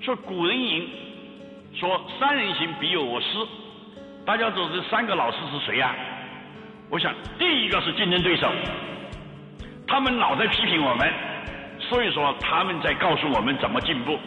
说古人云，说三人行必有我师。大家知道这三个老师是谁呀？我想第一个是竞争对手，他们老在批评我们，所以说他们在告诉我们怎么进步。